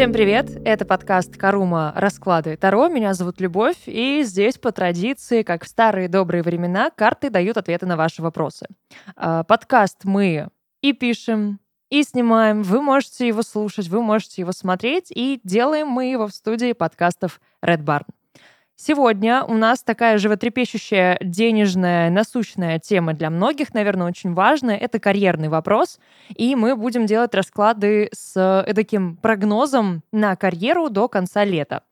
Всем привет! Это подкаст «Карума. Расклады Таро». Меня зовут Любовь, и здесь по традиции, как в старые добрые времена, карты дают ответы на ваши вопросы. А, подкаст мы и пишем, и снимаем. Вы можете его слушать, вы можете его смотреть, и делаем мы его в студии подкастов Red Barn. Сегодня у нас такая животрепещущая, денежная, насущная тема для многих, наверное, очень важная. Это карьерный вопрос. И мы будем делать расклады с таким прогнозом на карьеру до конца лета.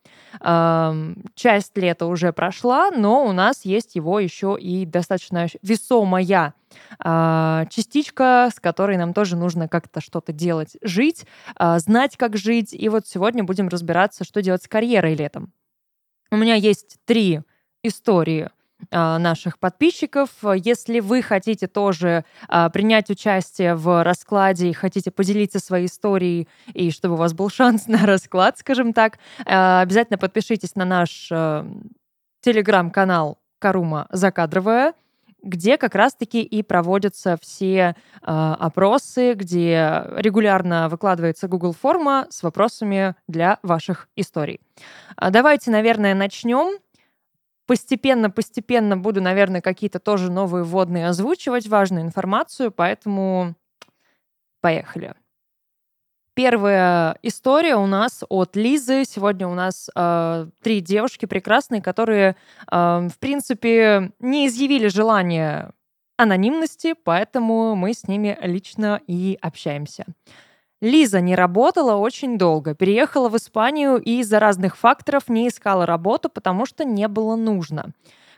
Часть лета уже прошла, но у нас есть его еще и достаточно весомая а, частичка, с которой нам тоже нужно как-то что-то делать, жить, а, знать, как жить. И вот сегодня будем разбираться, что делать с карьерой летом. У меня есть три истории а, наших подписчиков. Если вы хотите тоже а, принять участие в раскладе и хотите поделиться своей историей, и чтобы у вас был шанс на расклад, скажем так, а, обязательно подпишитесь на наш телеграм-канал Карума Закадровая где как раз-таки и проводятся все э, опросы, где регулярно выкладывается Google форма с вопросами для ваших историй. А давайте, наверное, начнем. Постепенно-постепенно буду, наверное, какие-то тоже новые вводные озвучивать, важную информацию, поэтому поехали. Первая история у нас от Лизы. Сегодня у нас э, три девушки прекрасные, которые, э, в принципе, не изъявили желание анонимности, поэтому мы с ними лично и общаемся. Лиза не работала очень долго, переехала в Испанию и из-за разных факторов не искала работу, потому что не было нужно.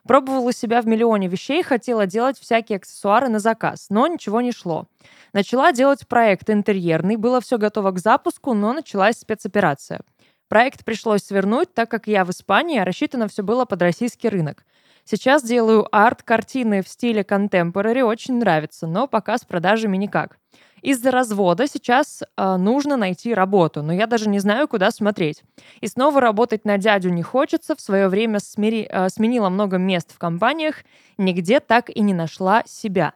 Пробовала себя в миллионе вещей, хотела делать всякие аксессуары на заказ, но ничего не шло. Начала делать проект интерьерный, было все готово к запуску, но началась спецоперация. Проект пришлось свернуть, так как я в Испании, а рассчитано все было под российский рынок. Сейчас делаю арт-картины в стиле contemporary, очень нравится, но пока с продажами никак. Из-за развода сейчас э, нужно найти работу, но я даже не знаю, куда смотреть. И снова работать на дядю не хочется. В свое время смири, э, сменила много мест в компаниях, нигде так и не нашла себя.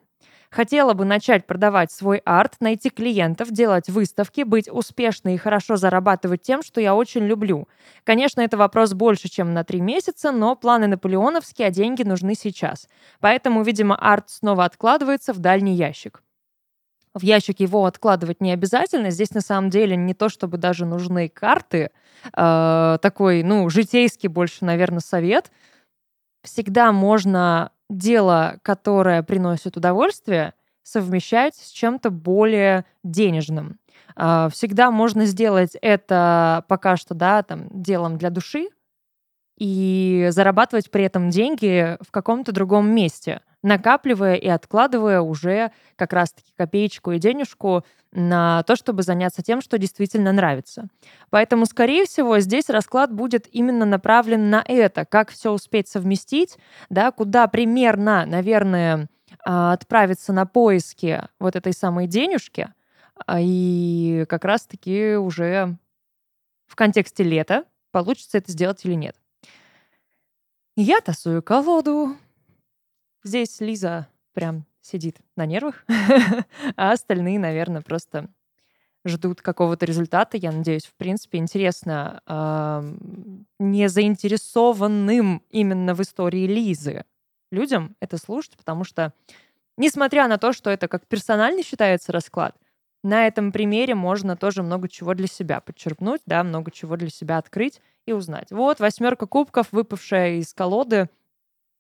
Хотела бы начать продавать свой арт, найти клиентов, делать выставки, быть успешной и хорошо зарабатывать тем, что я очень люблю. Конечно, это вопрос больше, чем на три месяца, но планы наполеоновские, а деньги нужны сейчас. Поэтому, видимо, арт снова откладывается в дальний ящик в ящик его откладывать не обязательно. Здесь на самом деле не то, чтобы даже нужны карты. Э, такой, ну, житейский больше, наверное, совет. Всегда можно дело, которое приносит удовольствие, совмещать с чем-то более денежным. Э, всегда можно сделать это пока что, да, там, делом для души и зарабатывать при этом деньги в каком-то другом месте – накапливая и откладывая уже как раз-таки копеечку и денежку на то, чтобы заняться тем, что действительно нравится. Поэтому, скорее всего, здесь расклад будет именно направлен на это, как все успеть совместить, да, куда примерно, наверное, а, отправиться на поиски вот этой самой денежки, а, и как раз-таки уже в контексте лета получится это сделать или нет. Я тасую колоду, Здесь Лиза прям сидит на нервах, а остальные, наверное, просто ждут какого-то результата. Я надеюсь, в принципе, интересно э, не заинтересованным именно в истории Лизы людям это слушать, потому что, несмотря на то, что это как персональный считается расклад, на этом примере можно тоже много чего для себя подчеркнуть, да, много чего для себя открыть и узнать. Вот восьмерка кубков, выпавшая из колоды,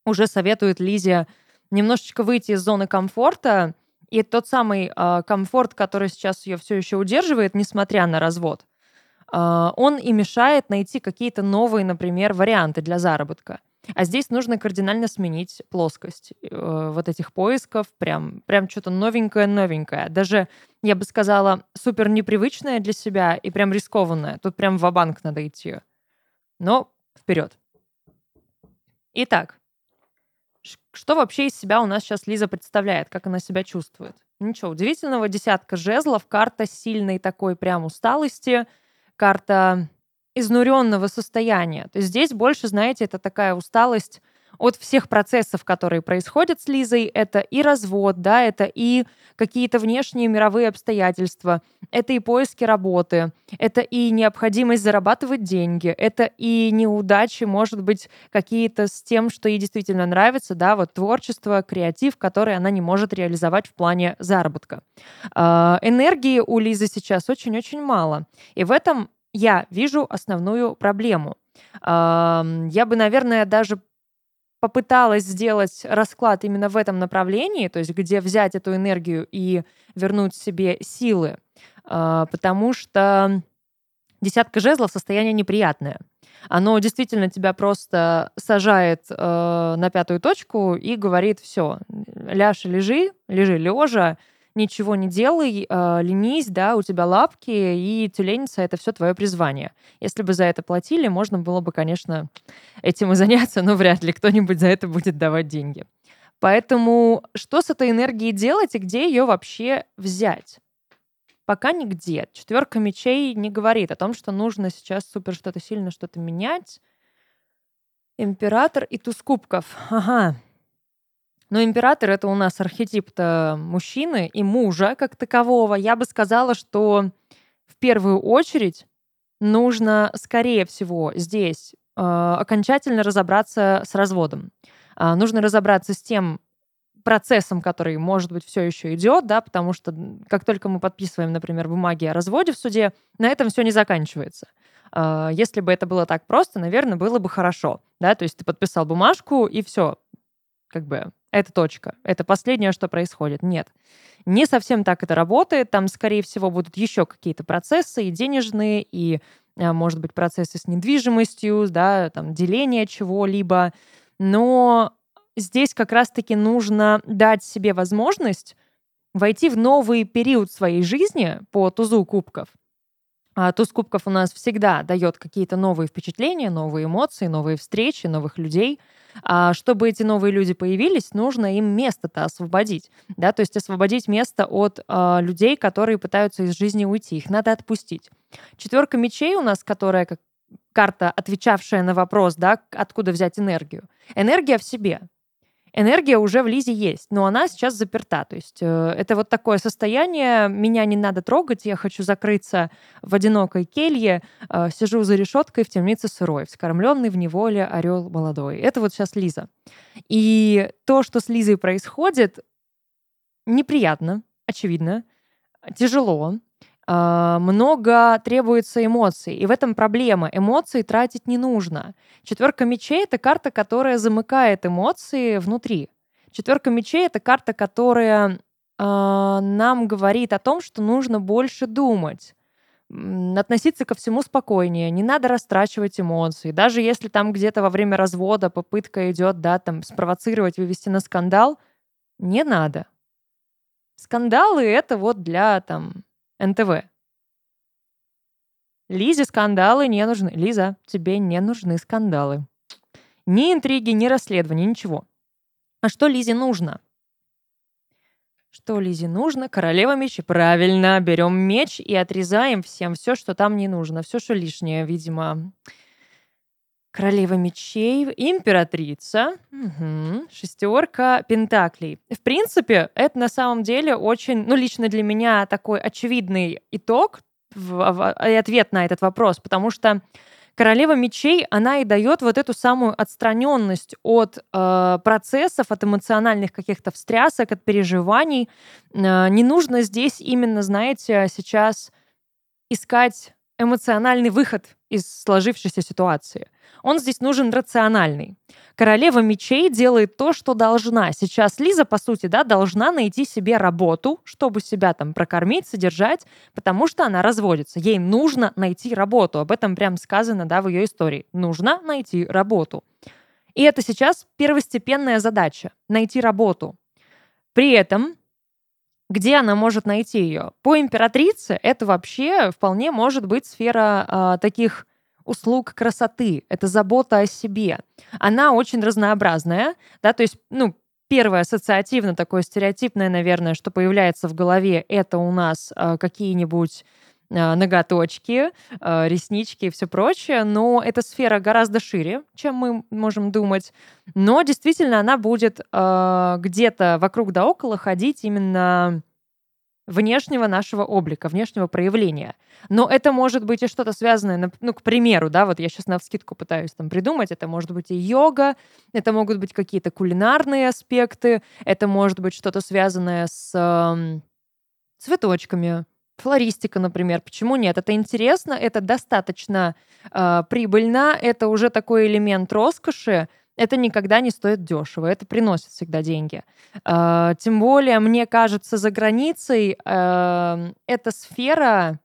уже советует Лизе немножечко выйти из зоны комфорта, и тот самый э, комфорт, который сейчас ее все еще удерживает, несмотря на развод, э, он и мешает найти какие-то новые, например, варианты для заработка. А здесь нужно кардинально сменить плоскость э, вот этих поисков, прям, прям что-то новенькое-новенькое. Даже, я бы сказала, супер непривычное для себя и прям рискованное. Тут прям в банк надо идти. Но вперед. Итак, что вообще из себя у нас сейчас Лиза представляет, как она себя чувствует? Ничего удивительного, десятка жезлов, карта сильной такой прям усталости, карта изнуренного состояния. То есть здесь больше, знаете, это такая усталость от всех процессов, которые происходят с Лизой. Это и развод, да, это и какие-то внешние мировые обстоятельства, это и поиски работы, это и необходимость зарабатывать деньги, это и неудачи, может быть, какие-то с тем, что ей действительно нравится, да, вот творчество, креатив, который она не может реализовать в плане заработка. Э, энергии у Лизы сейчас очень-очень мало. И в этом я вижу основную проблему. Я бы, наверное, даже попыталась сделать расклад именно в этом направлении, то есть где взять эту энергию и вернуть себе силы, а, потому что десятка жезлов состояние неприятное. Оно действительно тебя просто сажает э, на пятую точку и говорит, все, ляж лежи, лежи лежа, ничего не делай, э, ленись, да, у тебя лапки, и тюленица — это все твое призвание. Если бы за это платили, можно было бы, конечно, этим и заняться, но вряд ли кто-нибудь за это будет давать деньги. Поэтому что с этой энергией делать и где ее вообще взять? Пока нигде. Четверка мечей не говорит о том, что нужно сейчас супер что-то сильно что-то менять. Император и туз кубков. Ага. Но император это у нас архетип-то мужчины и мужа как такового. Я бы сказала, что в первую очередь нужно, скорее всего, здесь э, окончательно разобраться с разводом. Э, нужно разобраться с тем процессом, который, может быть, все еще идет, да, потому что как только мы подписываем, например, бумаги о разводе в суде, на этом все не заканчивается. Э, если бы это было так просто, наверное, было бы хорошо, да, то есть ты подписал бумажку и все, как бы это точка, это последнее, что происходит. Нет. Не совсем так это работает. Там, скорее всего, будут еще какие-то процессы и денежные, и, а, может быть, процессы с недвижимостью, да, там, деление чего-либо. Но здесь как раз-таки нужно дать себе возможность войти в новый период своей жизни по тузу кубков. А туз кубков у нас всегда дает какие-то новые впечатления, новые эмоции, новые встречи, новых людей — а чтобы эти новые люди появились, нужно им место-то освободить, да, то есть освободить место от э, людей, которые пытаются из жизни уйти, их надо отпустить. Четверка мечей у нас, которая как карта, отвечавшая на вопрос, да, откуда взять энергию. Энергия в себе энергия уже в Лизе есть, но она сейчас заперта. То есть э, это вот такое состояние, меня не надо трогать, я хочу закрыться в одинокой келье, э, сижу за решеткой в темнице сырой, вскормленный в неволе орел молодой. Это вот сейчас Лиза. И то, что с Лизой происходит, неприятно, очевидно, тяжело, много требуется эмоций. И в этом проблема. Эмоции тратить не нужно. Четверка мечей — это карта, которая замыкает эмоции внутри. Четверка мечей — это карта, которая э, нам говорит о том, что нужно больше думать относиться ко всему спокойнее, не надо растрачивать эмоции. Даже если там где-то во время развода попытка идет, да, там, спровоцировать, вывести на скандал, не надо. Скандалы — это вот для, там, НТВ. Лизе скандалы не нужны. Лиза, тебе не нужны скандалы. Ни интриги, ни расследования, ничего. А что Лизе нужно? Что Лизе нужно? Королева мечи. Правильно, берем меч и отрезаем всем все, что там не нужно. Все, что лишнее, видимо. Королева мечей, императрица, угу. шестерка пентаклей. В принципе, это на самом деле очень, ну, лично для меня такой очевидный итог и ответ на этот вопрос, потому что королева мечей, она и дает вот эту самую отстраненность от э, процессов, от эмоциональных каких-то встрясок, от переживаний. Э, не нужно здесь именно, знаете, сейчас искать эмоциональный выход из сложившейся ситуации. Он здесь нужен рациональный. Королева мечей делает то, что должна. Сейчас Лиза, по сути, да, должна найти себе работу, чтобы себя там прокормить, содержать, потому что она разводится. Ей нужно найти работу. Об этом прям сказано, да, в ее истории. Нужно найти работу. И это сейчас первостепенная задача — найти работу. При этом где она может найти ее? По императрице это вообще вполне может быть сфера э, таких услуг красоты. Это забота о себе. Она очень разнообразная, да, то есть, ну, первое ассоциативно такое стереотипное, наверное, что появляется в голове, это у нас э, какие-нибудь ноготочки, э, реснички и все прочее, но эта сфера гораздо шире, чем мы можем думать. Но действительно она будет э, где-то вокруг да около ходить именно внешнего нашего облика, внешнего проявления. Но это может быть и что-то связанное, ну, к примеру, да, вот я сейчас на вскидку пытаюсь там придумать, это может быть и йога, это могут быть какие-то кулинарные аспекты, это может быть что-то связанное с цветочками, флористика, например. Почему нет? Это интересно, это достаточно э, прибыльно, это уже такой элемент роскоши, это никогда не стоит дешево, это приносит всегда деньги. Э, тем более, мне кажется, за границей э, эта сфера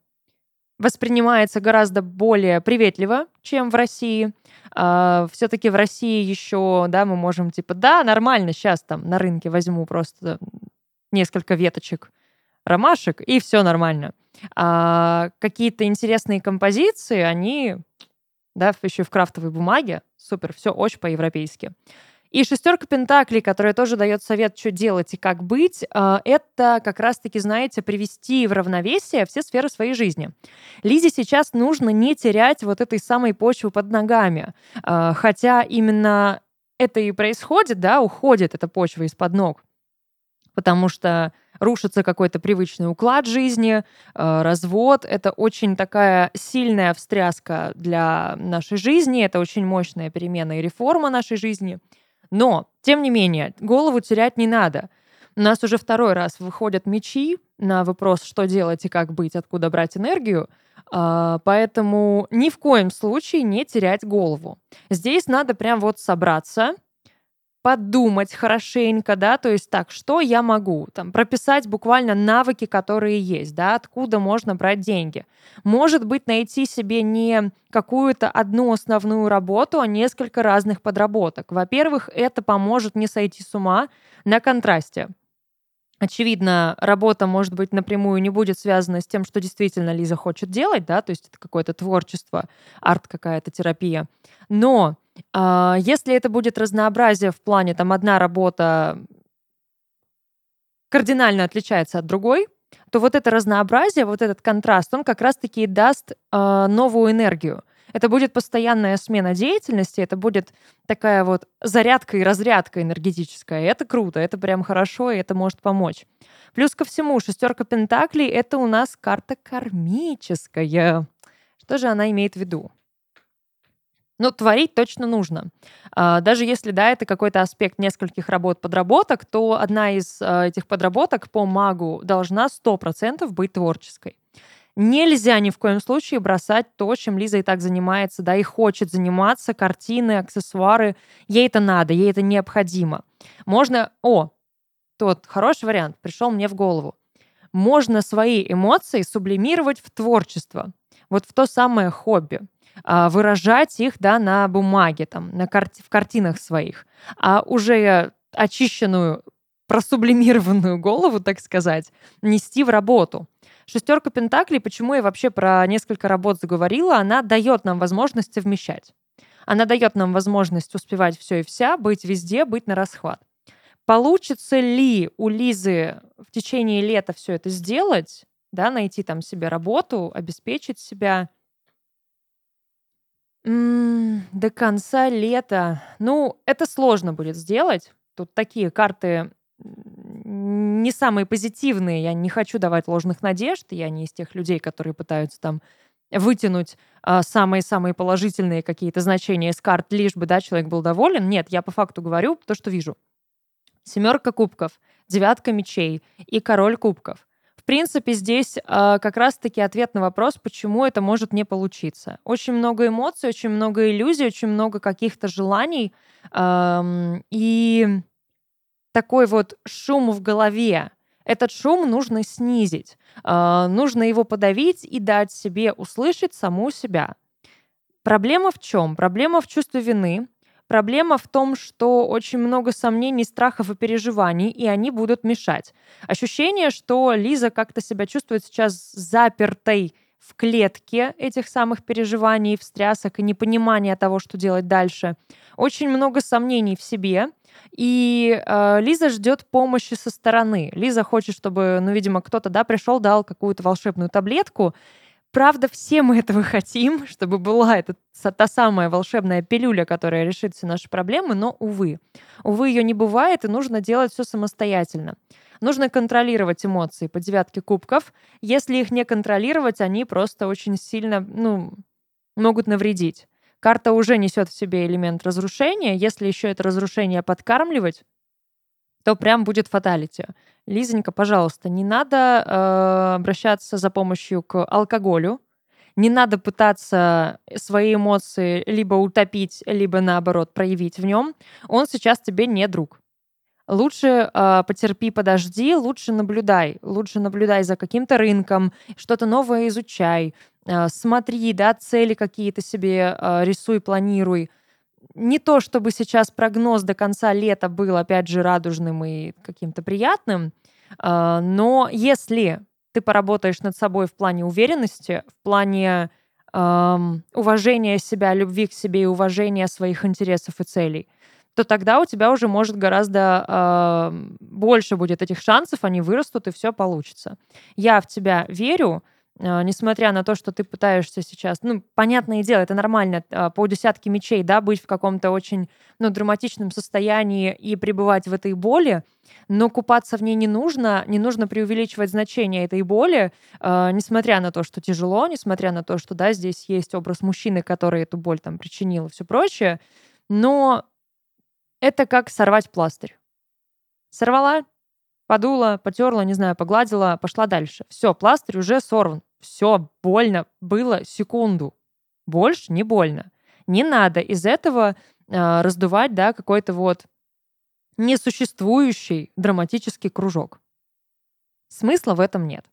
воспринимается гораздо более приветливо, чем в России. А, все-таки в России еще, да, мы можем типа, да, нормально, сейчас там на рынке возьму просто несколько веточек ромашек, и все нормально. А какие-то интересные композиции, они, да, еще в крафтовой бумаге, супер, все очень по-европейски. И шестерка Пентаклей, которая тоже дает совет, что делать и как быть, а, это как раз-таки, знаете, привести в равновесие все сферы своей жизни. Лизе сейчас нужно не терять вот этой самой почвы под ногами. А, хотя именно это и происходит, да, уходит эта почва из-под ног. Потому что рушится какой-то привычный уклад жизни, э, развод. Это очень такая сильная встряска для нашей жизни, это очень мощная перемена и реформа нашей жизни. Но, тем не менее, голову терять не надо. У нас уже второй раз выходят мечи на вопрос, что делать и как быть, откуда брать энергию. А, поэтому ни в коем случае не терять голову. Здесь надо прям вот собраться, подумать хорошенько, да, то есть так, что я могу, там, прописать буквально навыки, которые есть, да, откуда можно брать деньги. Может быть, найти себе не какую-то одну основную работу, а несколько разных подработок. Во-первых, это поможет не сойти с ума на контрасте. Очевидно, работа, может быть, напрямую не будет связана с тем, что действительно Лиза хочет делать, да, то есть это какое-то творчество, арт какая-то терапия. Но если это будет разнообразие в плане, там, одна работа кардинально отличается от другой, то вот это разнообразие, вот этот контраст, он как раз-таки даст э, новую энергию. Это будет постоянная смена деятельности, это будет такая вот зарядка и разрядка энергетическая. И это круто, это прям хорошо, и это может помочь. Плюс ко всему, шестерка пентаклей — это у нас карта кармическая. Что же она имеет в виду? Ну, творить точно нужно. А, даже если, да, это какой-то аспект нескольких работ-подработок, то одна из а, этих подработок по магу должна 100% быть творческой. Нельзя ни в коем случае бросать то, чем Лиза и так занимается, да, и хочет заниматься, картины, аксессуары. Ей это надо, ей это необходимо. Можно... О, тот хороший вариант пришел мне в голову. Можно свои эмоции сублимировать в творчество. Вот в то самое хобби. А, выражать их да, на бумаге, там, на карти- в картинах своих. А уже очищенную, просублимированную голову, так сказать, нести в работу. Шестерка Пентаклей, почему я вообще про несколько работ заговорила, она дает нам возможность совмещать. Она дает нам возможность успевать все и вся, быть везде, быть на расхват. Получится ли у Лизы в течение лета все это сделать, да, найти там себе работу, обеспечить себя – М, до конца лета. Ну, это сложно будет сделать. Тут такие карты не самые позитивные. Я не хочу давать ложных надежд. Я не из тех людей, которые пытаются там вытянуть а, самые-самые положительные какие-то значения из карт, лишь бы, да, человек был доволен. Нет, я по факту говорю то, что вижу. Семерка кубков, девятка мечей и король кубков принципе, здесь э, как раз-таки ответ на вопрос, почему это может не получиться. Очень много эмоций, очень много иллюзий, очень много каких-то желаний. Э, и такой вот шум в голове. Этот шум нужно снизить. Э, нужно его подавить и дать себе услышать саму себя. Проблема в чем? Проблема в чувстве вины, Проблема в том, что очень много сомнений, страхов и переживаний, и они будут мешать. Ощущение, что Лиза как-то себя чувствует сейчас запертой в клетке этих самых переживаний, встрясок и непонимания того, что делать дальше. Очень много сомнений в себе. И э, Лиза ждет помощи со стороны. Лиза хочет, чтобы, ну, видимо, кто-то, да, пришел, дал какую-то волшебную таблетку, Правда, все мы этого хотим, чтобы была эта та самая волшебная пилюля, которая решит все наши проблемы, но, увы. Увы, ее не бывает, и нужно делать все самостоятельно. Нужно контролировать эмоции по девятке кубков. Если их не контролировать, они просто очень сильно, ну, могут навредить. Карта уже несет в себе элемент разрушения. Если еще это разрушение подкармливать, то прям будет фаталити. Лизонька, пожалуйста, не надо э, обращаться за помощью к алкоголю, не надо пытаться свои эмоции либо утопить, либо наоборот проявить в нем. Он сейчас тебе не друг. Лучше э, потерпи, подожди, лучше наблюдай, лучше наблюдай за каким-то рынком, что-то новое изучай, э, смотри, да, цели какие-то себе э, рисуй, планируй не то, чтобы сейчас прогноз до конца лета был, опять же, радужным и каким-то приятным, а, но если ты поработаешь над собой в плане уверенности, в плане эм, уважения себя, любви к себе и уважения своих интересов и целей, то тогда у тебя уже может гораздо э, больше будет этих шансов, они вырастут и все получится. Я в тебя верю, несмотря на то, что ты пытаешься сейчас, ну, понятное дело, это нормально, а, по десятке мечей, да, быть в каком-то очень, ну, драматичном состоянии и пребывать в этой боли, но купаться в ней не нужно, не нужно преувеличивать значение этой боли, э, несмотря на то, что тяжело, несмотря на то, что, да, здесь есть образ мужчины, который эту боль там причинил и все прочее, но это как сорвать пластырь. Сорвала, подула, потерла, не знаю, погладила, пошла дальше. Все, пластырь уже сорван. Все, больно было секунду. Больше не больно. Не надо из этого э, раздувать, да, какой-то вот несуществующий драматический кружок. Смысла в этом нет.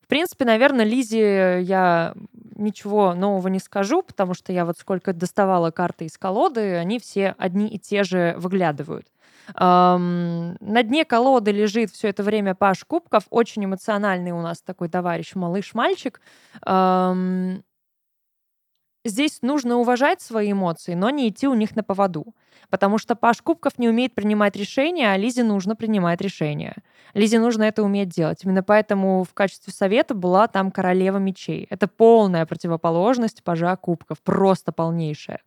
В принципе, наверное, Лизе я ничего нового не скажу, потому что я вот сколько доставала карты из колоды, они все одни и те же выглядывают. Эм, на дне колоды лежит все это время Паш Кубков, очень эмоциональный у нас такой товарищ, малыш-мальчик. Эм, здесь нужно уважать свои эмоции, но не идти у них на поводу. Потому что Паш Кубков не умеет принимать решения, а Лизе нужно принимать решения. Лизе нужно это уметь делать. Именно поэтому в качестве совета была там королева мечей. Это полная противоположность Пажа Кубков, просто полнейшая.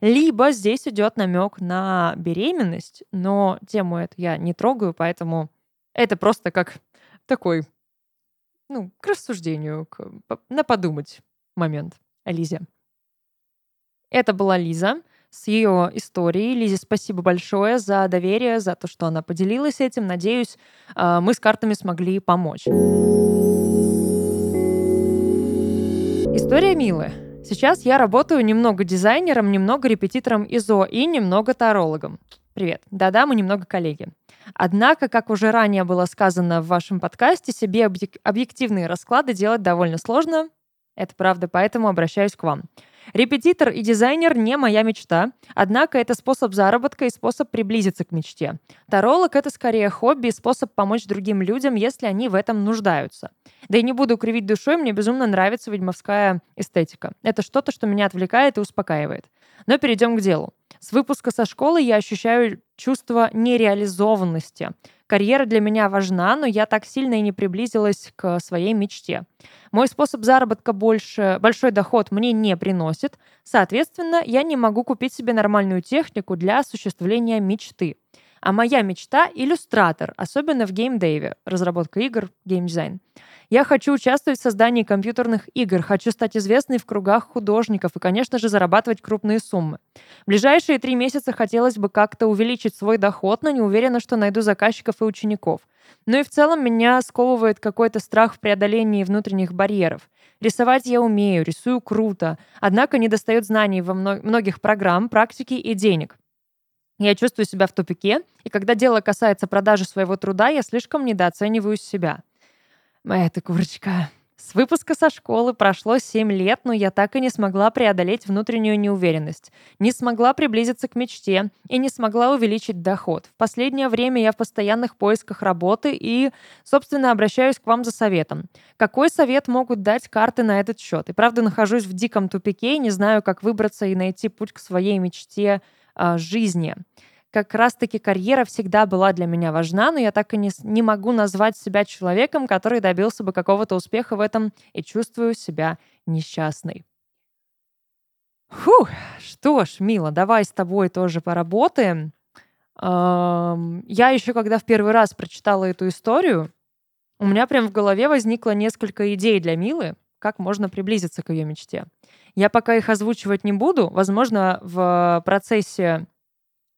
Либо здесь идет намек на беременность, но тему эту я не трогаю, поэтому это просто как такой, ну, к рассуждению, к, на подумать момент о Лизе. Это была Лиза с ее историей. Лизе спасибо большое за доверие, за то, что она поделилась этим. Надеюсь, а, мы с картами смогли помочь. История Милы. Сейчас я работаю немного дизайнером, немного репетитором ИЗО и немного тарологом. Привет. Да-да, мы немного коллеги. Однако, как уже ранее было сказано в вашем подкасте, себе объективные расклады делать довольно сложно. Это правда, поэтому обращаюсь к вам. Репетитор и дизайнер не моя мечта, однако это способ заработка и способ приблизиться к мечте. Таролог — это скорее хобби и способ помочь другим людям, если они в этом нуждаются. Да и не буду кривить душой, мне безумно нравится ведьмовская эстетика. Это что-то, что меня отвлекает и успокаивает. Но перейдем к делу. С выпуска со школы я ощущаю чувство нереализованности. Карьера для меня важна, но я так сильно и не приблизилась к своей мечте. Мой способ заработка больше, большой доход мне не приносит. Соответственно, я не могу купить себе нормальную технику для осуществления мечты. А моя мечта — иллюстратор, особенно в геймдеве, разработка игр, геймдизайн. Я хочу участвовать в создании компьютерных игр, хочу стать известной в кругах художников и, конечно же, зарабатывать крупные суммы. В ближайшие три месяца хотелось бы как-то увеличить свой доход, но не уверена, что найду заказчиков и учеников. Ну и в целом меня сковывает какой-то страх в преодолении внутренних барьеров. Рисовать я умею, рисую круто, однако не достает знаний во многих программ, практики и денег. Я чувствую себя в тупике, и когда дело касается продажи своего труда, я слишком недооцениваю себя. Моя ты курочка. С выпуска со школы прошло 7 лет, но я так и не смогла преодолеть внутреннюю неуверенность, не смогла приблизиться к мечте и не смогла увеличить доход. В последнее время я в постоянных поисках работы и, собственно, обращаюсь к вам за советом. Какой совет могут дать карты на этот счет? И правда нахожусь в диком тупике и не знаю, как выбраться и найти путь к своей мечте э, жизни. как раз-таки карьера всегда была для меня важна, но я так и не, не могу назвать себя человеком, который добился бы какого-то успеха в этом и чувствую себя несчастной. Фух, что ж, Мила, давай с тобой тоже поработаем. Я еще, когда в первый раз прочитала эту историю, у меня прям в голове возникло несколько идей для Милы, как можно приблизиться к ее мечте. Я пока их озвучивать не буду. Возможно, в процессе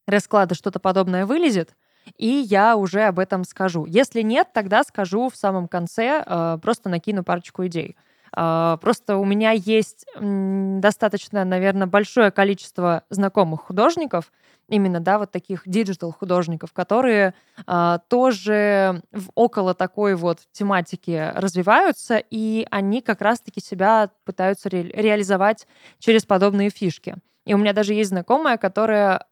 расклада что-то подобное вылезет, и я уже об этом скажу. Если нет, тогда скажу в самом конце, э, просто накину парочку идей. Э, просто у меня есть достаточно, наверное, большое количество знакомых художников, именно, да, вот таких digital художников, которые а, тоже в около такой вот тематики развиваются, и они как раз-таки себя пытаются ре- реализовать через подобные фишки. И у меня даже есть знакомая, которая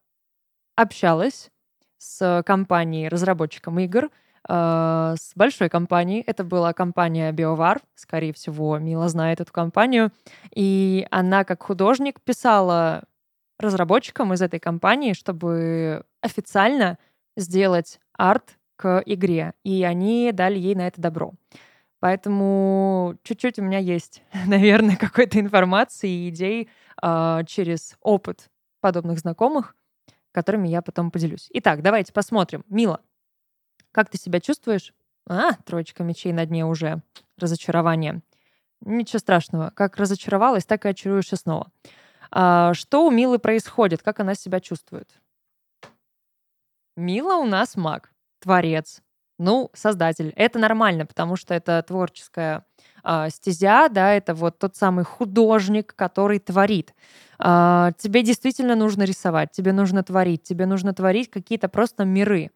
общалась с компанией, разработчиком игр, э, с большой компанией. Это была компания BioVar, скорее всего, Мила знает эту компанию. И она как художник писала разработчикам из этой компании, чтобы официально сделать арт к игре. И они дали ей на это добро. Поэтому чуть-чуть у меня есть, наверное, какой-то информации и идей э, через опыт подобных знакомых, которыми я потом поделюсь. Итак, давайте посмотрим. Мила, как ты себя чувствуешь? А, троечка мечей на дне уже. Разочарование. Ничего страшного. Как разочаровалась, так и очаруешься снова. А, что у Милы происходит? Как она себя чувствует? Мила у нас маг, творец, ну, создатель. Это нормально, потому что это творческая э, стезя, да, это вот тот самый художник, который творит. Э, тебе действительно нужно рисовать, тебе нужно творить, тебе нужно творить какие-то просто миры.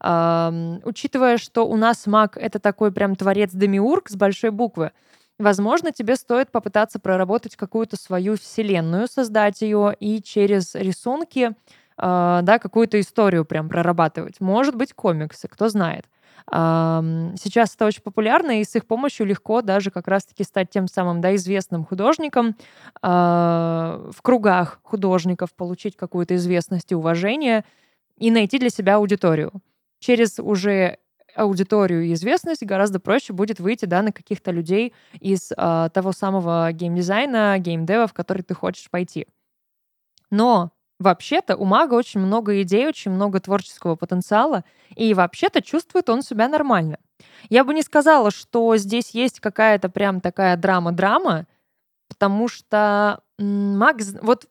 Учитывая, что у нас маг — это такой прям творец-демиург с большой буквы, Возможно, тебе стоит попытаться проработать какую-то свою вселенную, создать ее и через рисунки, э, да, какую-то историю прям прорабатывать. Может быть, комиксы, кто знает. Э, сейчас это очень популярно, и с их помощью легко даже как раз-таки стать тем самым, да, известным художником э, в кругах художников, получить какую-то известность и уважение и найти для себя аудиторию. Через уже аудиторию и известность, гораздо проще будет выйти да, на каких-то людей из э, того самого геймдизайна, геймдева, в который ты хочешь пойти. Но вообще-то у мага очень много идей, очень много творческого потенциала, и вообще-то чувствует он себя нормально. Я бы не сказала, что здесь есть какая-то прям такая драма-драма, потому что маг... Вот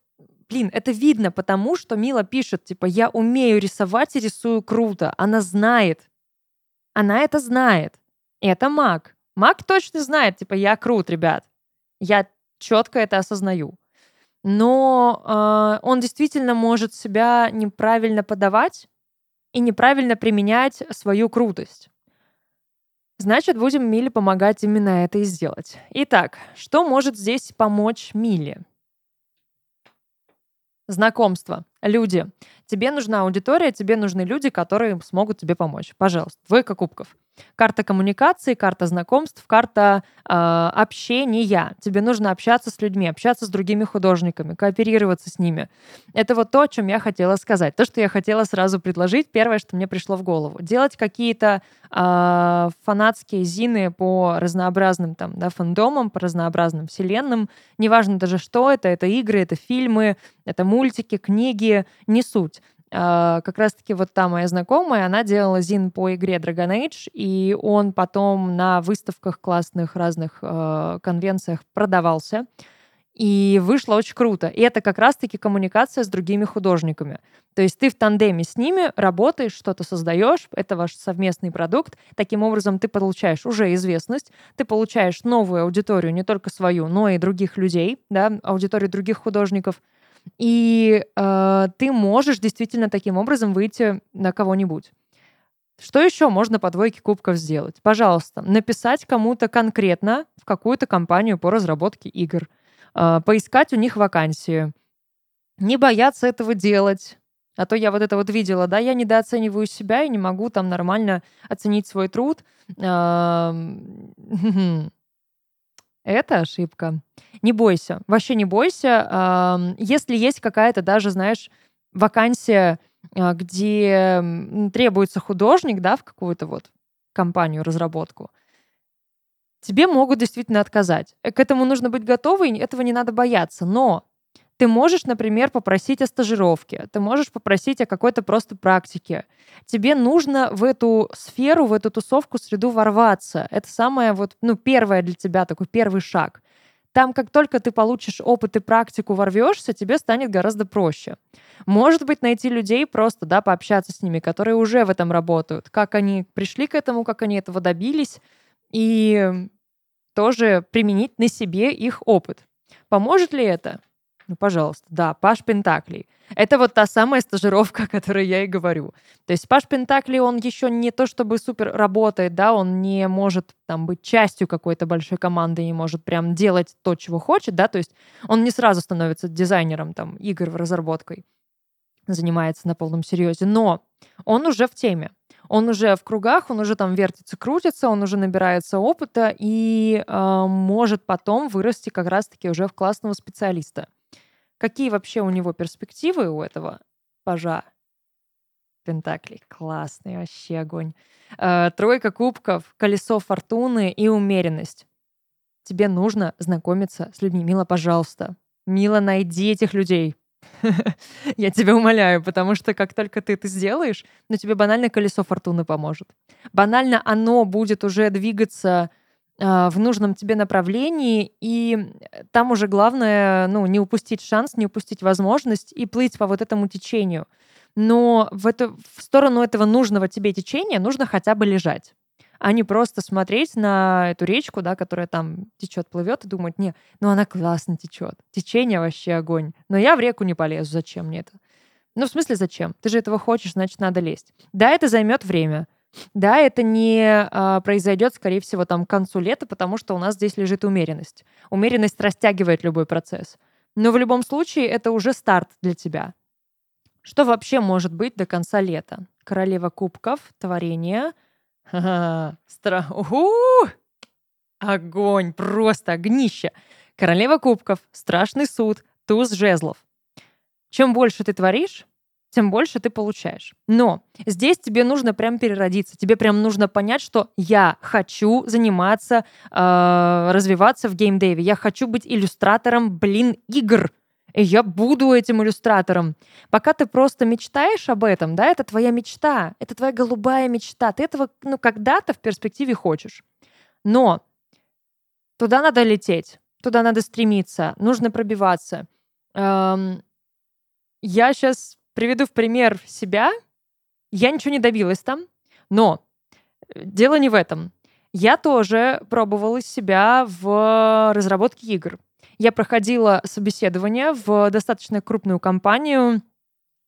блин, это видно, потому что Мила пишет, типа, я умею рисовать и рисую круто. Она знает, она это знает. Это маг. Маг точно знает, типа, я крут, ребят. Я четко это осознаю. Но э, он действительно может себя неправильно подавать и неправильно применять свою крутость. Значит, будем Миле помогать именно это и сделать. Итак, что может здесь помочь Миле? Знакомство, люди. Тебе нужна аудитория, тебе нужны люди, которые смогут тебе помочь. Пожалуйста, двойка кубков. Карта коммуникации, карта знакомств, карта э, общения. Тебе нужно общаться с людьми, общаться с другими художниками, кооперироваться с ними. Это вот то, о чем я хотела сказать. То, что я хотела сразу предложить, первое, что мне пришло в голову. Делать какие-то э, фанатские зины по разнообразным там, да, фандомам, по разнообразным вселенным. Неважно даже, что это. Это игры, это фильмы, это мультики, книги. Не суть. А, как раз-таки вот та моя знакомая, она делала зин по игре Dragon Age, и он потом на выставках классных разных э, конвенциях продавался. И вышло очень круто. И это как раз-таки коммуникация с другими художниками. То есть ты в тандеме с ними работаешь, что-то создаешь, это ваш совместный продукт. Таким образом, ты получаешь уже известность, ты получаешь новую аудиторию, не только свою, но и других людей, да, аудиторию других художников — и э, ты можешь действительно таким образом выйти на кого-нибудь. Что еще можно по двойке кубков сделать? Пожалуйста, написать кому-то конкретно в какую-то компанию по разработке игр, э, поискать у них вакансию, не бояться этого делать. А то я вот это вот видела, да, я недооцениваю себя и не могу там нормально оценить свой труд. Это ошибка. Не бойся, вообще не бойся. Если есть какая-то даже, знаешь, вакансия а, где требуется художник, да, в какую-то вот компанию, разработку, тебе могут действительно отказать. К этому нужно быть готовой, этого не надо бояться. Но ты можешь, например, попросить о стажировке, ты можешь попросить о какой-то просто практике. Тебе нужно в эту сферу, в эту тусовку, среду ворваться. Это самое вот, ну, первое для тебя, такой первый шаг. Там, как только ты получишь опыт и практику, ворвешься, тебе станет гораздо проще. Может быть, найти людей просто, да, пообщаться с ними, которые уже в этом работают, как они пришли к этому, как они этого добились, и тоже применить на себе их опыт. Поможет ли это? Ну, пожалуйста, да, Паш Пентаклей. Это вот та самая стажировка, о которой я и говорю. То есть Паш Пентакли, он еще не то чтобы супер работает, да, он не может там быть частью какой-то большой команды, не может прям делать то, чего хочет, да, то есть он не сразу становится дизайнером там игр в разработкой, занимается на полном серьезе, но он уже в теме. Он уже в кругах, он уже там вертится, крутится, он уже набирается опыта и э, может потом вырасти как раз-таки уже в классного специалиста. Какие вообще у него перспективы у этого пажа? Пентаклей. Классный вообще огонь. Э, тройка кубков, колесо фортуны и умеренность. Тебе нужно знакомиться с людьми. Мила, пожалуйста. Мила, найди этих людей. Я тебя умоляю, потому что как только ты это сделаешь, ну тебе банально колесо фортуны поможет. Банально оно будет уже двигаться в нужном тебе направлении, и там уже главное, ну, не упустить шанс, не упустить возможность и плыть по вот этому течению. Но в, эту, в сторону этого нужного тебе течения нужно хотя бы лежать а не просто смотреть на эту речку, да, которая там течет, плывет, и думать, не, ну она классно течет, течение вообще огонь, но я в реку не полезу, зачем мне это? Ну, в смысле, зачем? Ты же этого хочешь, значит, надо лезть. Да, это займет время, да, это не а, произойдет, скорее всего, там к концу лета, потому что у нас здесь лежит умеренность. Умеренность растягивает любой процесс. Но в любом случае это уже старт для тебя. Что вообще может быть до конца лета? Королева кубков, творение. Стра... Огонь, просто огнище. Королева кубков, страшный суд, туз жезлов. Чем больше ты творишь, тем больше ты получаешь. Но здесь тебе нужно прям переродиться. Тебе прям нужно понять, что я хочу заниматься, э, развиваться в геймдеве. Я хочу быть иллюстратором, блин, игр. И я буду этим иллюстратором. Пока ты просто мечтаешь об этом, да, это твоя мечта, это твоя голубая мечта. Ты этого, ну, когда-то в перспективе хочешь. Но туда надо лететь, туда надо стремиться, нужно пробиваться. Эм, я сейчас приведу в пример себя. Я ничего не добилась там, но э, дело не в этом. Я тоже пробовала себя в разработке игр. Я проходила собеседование в достаточно крупную компанию,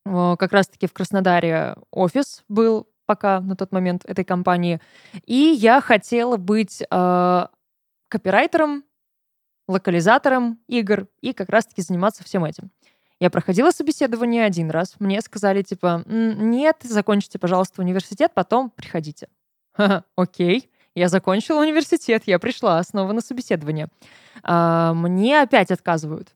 как раз-таки в Краснодаре офис был пока на тот момент этой компании. И я хотела быть э, копирайтером, локализатором игр и как раз-таки заниматься всем этим. Я проходила собеседование один раз. Мне сказали, типа, нет, закончите, пожалуйста, университет, потом приходите. Окей. Я закончила университет, я пришла снова на собеседование. А, мне опять отказывают.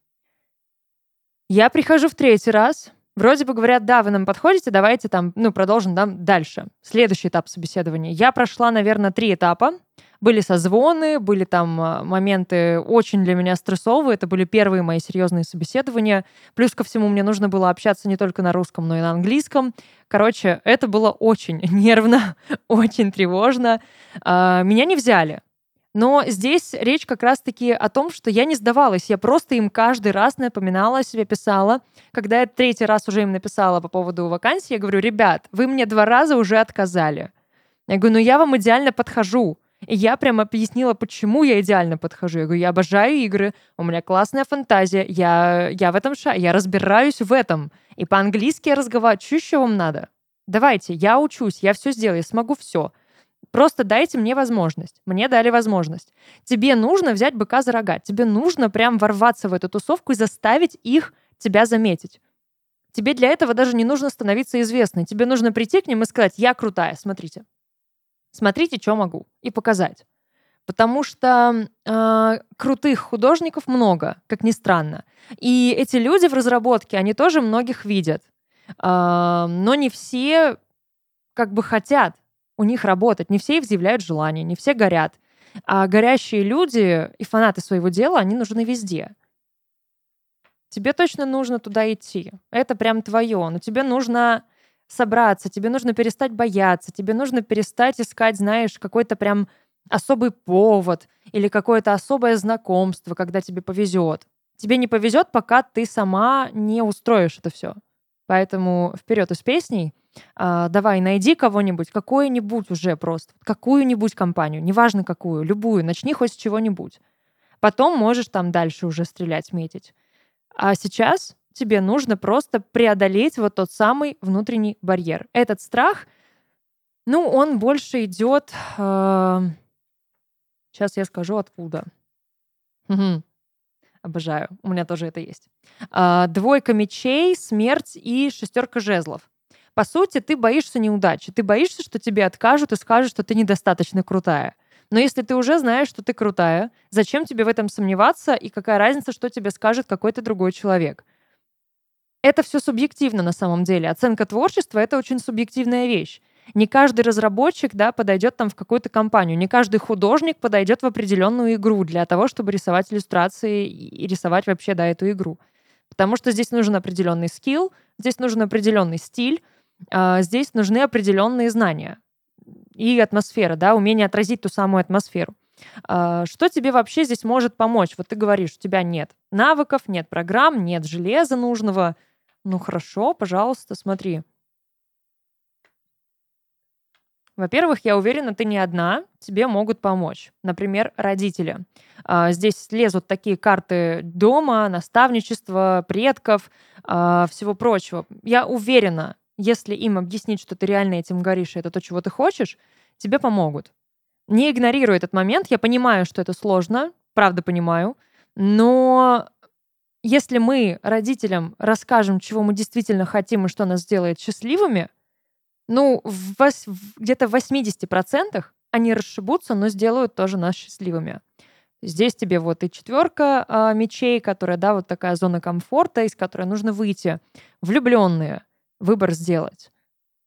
Я прихожу в третий раз. Вроде бы говорят, да, вы нам подходите, давайте там, ну, продолжим там дальше. Следующий этап собеседования. Я прошла, наверное, три этапа. Были созвоны, были там а, моменты очень для меня стрессовые. Это были первые мои серьезные собеседования. Плюс ко всему мне нужно было общаться не только на русском, но и на английском. Короче, это было очень нервно, очень тревожно. А, меня не взяли. Но здесь речь как раз-таки о том, что я не сдавалась. Я просто им каждый раз напоминала себе, писала. Когда я третий раз уже им написала по поводу вакансии, я говорю, ребят, вы мне два раза уже отказали. Я говорю, ну я вам идеально подхожу. И я прям объяснила, почему я идеально подхожу. Я говорю, я обожаю игры, у меня классная фантазия, я, я в этом ша, я разбираюсь в этом. И по-английски я разговариваю. Что еще вам надо? Давайте, я учусь, я все сделаю, я смогу все. Просто дайте мне возможность. Мне дали возможность. Тебе нужно взять быка за рога. Тебе нужно прям ворваться в эту тусовку и заставить их тебя заметить. Тебе для этого даже не нужно становиться известной. Тебе нужно прийти к ним и сказать, я крутая, смотрите смотрите, что могу, и показать. Потому что э, крутых художников много, как ни странно. И эти люди в разработке, они тоже многих видят. А, но не все как бы хотят у них работать. Не все изъявляют желание, не все горят. А горящие люди и фанаты своего дела, они нужны везде. Тебе точно нужно туда идти. Это прям твое. Но тебе нужно собраться, тебе нужно перестать бояться, тебе нужно перестать искать, знаешь, какой-то прям особый повод или какое-то особое знакомство, когда тебе повезет. Тебе не повезет, пока ты сама не устроишь это все. Поэтому вперед из песней. А, давай, найди кого-нибудь, какую-нибудь уже просто, какую-нибудь компанию, неважно какую, любую, начни хоть с чего-нибудь. Потом можешь там дальше уже стрелять, метить. А сейчас тебе нужно просто преодолеть вот тот самый внутренний барьер. Этот страх, ну, он больше идет... Э, сейчас я скажу, откуда. Угу. Обожаю. У меня тоже это есть. Э, двойка мечей, смерть и шестерка жезлов. По сути, ты боишься неудачи. Ты боишься, что тебе откажут и скажут, что ты недостаточно крутая. Но если ты уже знаешь, что ты крутая, зачем тебе в этом сомневаться и какая разница, что тебе скажет какой-то другой человек? Это все субъективно на самом деле. Оценка творчества — это очень субъективная вещь. Не каждый разработчик да, подойдет там в какую-то компанию, не каждый художник подойдет в определенную игру для того, чтобы рисовать иллюстрации и рисовать вообще да, эту игру. Потому что здесь нужен определенный скилл, здесь нужен определенный стиль, э, здесь нужны определенные знания и атмосфера, да, умение отразить ту самую атмосферу. Э, что тебе вообще здесь может помочь? Вот ты говоришь, у тебя нет навыков, нет программ, нет железа нужного, ну хорошо, пожалуйста, смотри. Во-первых, я уверена, ты не одна, тебе могут помочь. Например, родители. А, здесь лезут такие карты дома, наставничества, предков, а, всего прочего. Я уверена, если им объяснить, что ты реально этим горишь, и это то, чего ты хочешь, тебе помогут. Не игнорируй этот момент. Я понимаю, что это сложно, правда понимаю, но если мы родителям расскажем, чего мы действительно хотим и что нас сделает счастливыми, ну, в вос- где-то в 80% они расшибутся, но сделают тоже нас счастливыми. Здесь тебе вот и четверка а, мечей, которая, да, вот такая зона комфорта, из которой нужно выйти. Влюбленные. Выбор сделать.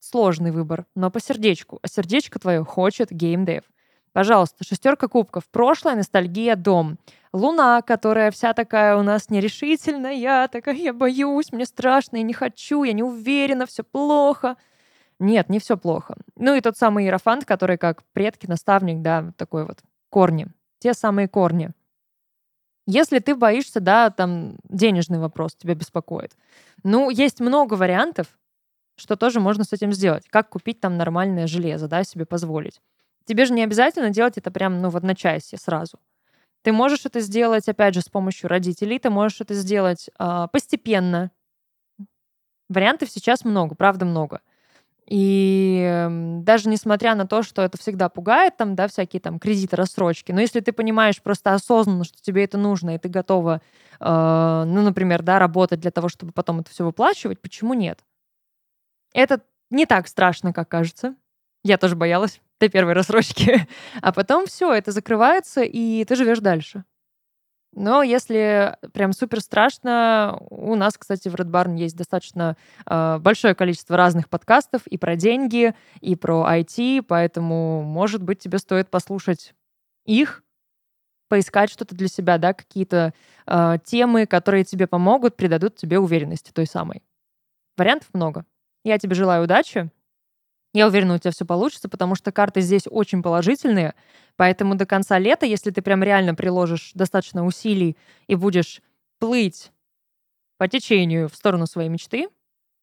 Сложный выбор, но по сердечку. А сердечко твое хочет геймдев. Пожалуйста, шестерка кубков. Прошлая ностальгия, дом. Луна, которая вся такая у нас нерешительная, такая, я боюсь, мне страшно, я не хочу, я не уверена, все плохо. Нет, не все плохо. Ну и тот самый Иерофант, который как предки, наставник, да, такой вот корни. Те самые корни. Если ты боишься, да, там денежный вопрос тебя беспокоит. Ну, есть много вариантов, что тоже можно с этим сделать. Как купить там нормальное железо, да, себе позволить. Тебе же не обязательно делать это прям, ну, в одночасье сразу. Ты можешь это сделать, опять же, с помощью родителей, ты можешь это сделать э, постепенно. Вариантов сейчас много, правда много. И даже несмотря на то, что это всегда пугает, там, да, всякие там кредиты, рассрочки, но если ты понимаешь просто осознанно, что тебе это нужно, и ты готова, э, ну, например, да, работать для того, чтобы потом это все выплачивать, почему нет? Это не так страшно, как кажется. Я тоже боялась до первой рассрочки. А потом все, это закрывается, и ты живешь дальше. Но если прям супер страшно, у нас, кстати, в Red Barn есть достаточно э, большое количество разных подкастов и про деньги, и про IT, поэтому, может быть, тебе стоит послушать их, поискать что-то для себя, да, какие-то э, темы, которые тебе помогут, придадут тебе уверенности той самой. Вариантов много. Я тебе желаю удачи. Я уверена, у тебя все получится, потому что карты здесь очень положительные. Поэтому до конца лета, если ты прям реально приложишь достаточно усилий и будешь плыть по течению в сторону своей мечты,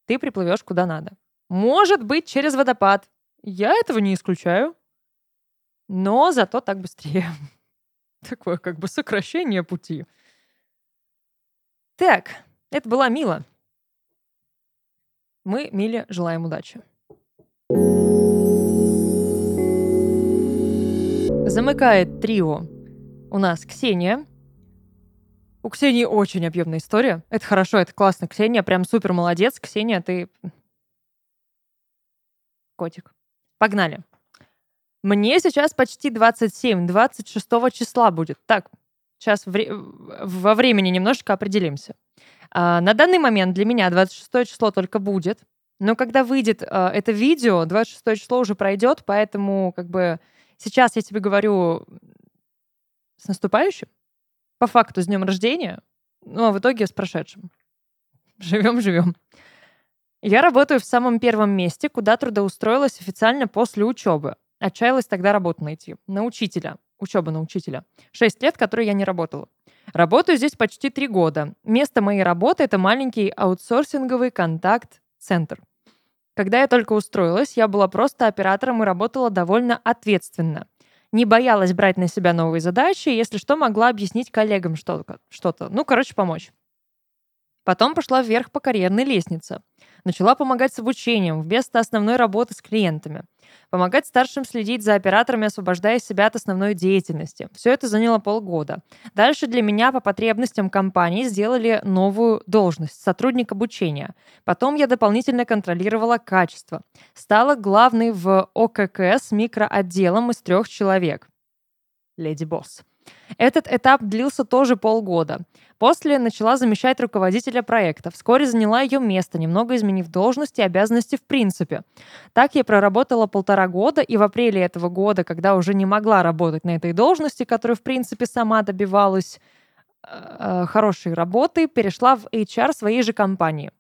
ты приплывешь куда надо. Может быть, через водопад. Я этого не исключаю. Но зато так быстрее. Такое как бы сокращение пути. Так, это была Мила. Мы Миле желаем удачи. Замыкает трио у нас Ксения. У Ксении очень объемная история. Это хорошо, это классно. Ксения прям супер молодец. Ксения, ты... Котик. Погнали. Мне сейчас почти 27, 26 числа будет. Так, сейчас вре- во времени немножечко определимся. А, на данный момент для меня 26 число только будет. Но когда выйдет э, это видео, 26 число уже пройдет, поэтому как бы сейчас я тебе говорю с наступающим, по факту с днем рождения, ну а в итоге с прошедшим. Живем, живем. Я работаю в самом первом месте, куда трудоустроилась официально после учебы. Отчаялась тогда работу найти. На учителя. Учеба на учителя. Шесть лет, которые я не работала. Работаю здесь почти три года. Место моей работы — это маленький аутсорсинговый контакт-центр. Когда я только устроилась, я была просто оператором и работала довольно ответственно. Не боялась брать на себя новые задачи, если что, могла объяснить коллегам что-то. Ну, короче, помочь. Потом пошла вверх по карьерной лестнице. Начала помогать с обучением вместо основной работы с клиентами. Помогать старшим следить за операторами, освобождая себя от основной деятельности. Все это заняло полгода. Дальше для меня по потребностям компании сделали новую должность – сотрудник обучения. Потом я дополнительно контролировала качество. Стала главной в ОККС микроотделом из трех человек. Леди Босс. Этот этап длился тоже полгода. После начала замещать руководителя проекта. Вскоре заняла ее место, немного изменив должности и обязанности в принципе. Так я проработала полтора года, и в апреле этого года, когда уже не могла работать на этой должности, которую в принципе сама добивалась э, э хорошей работы, перешла в HR своей же компании.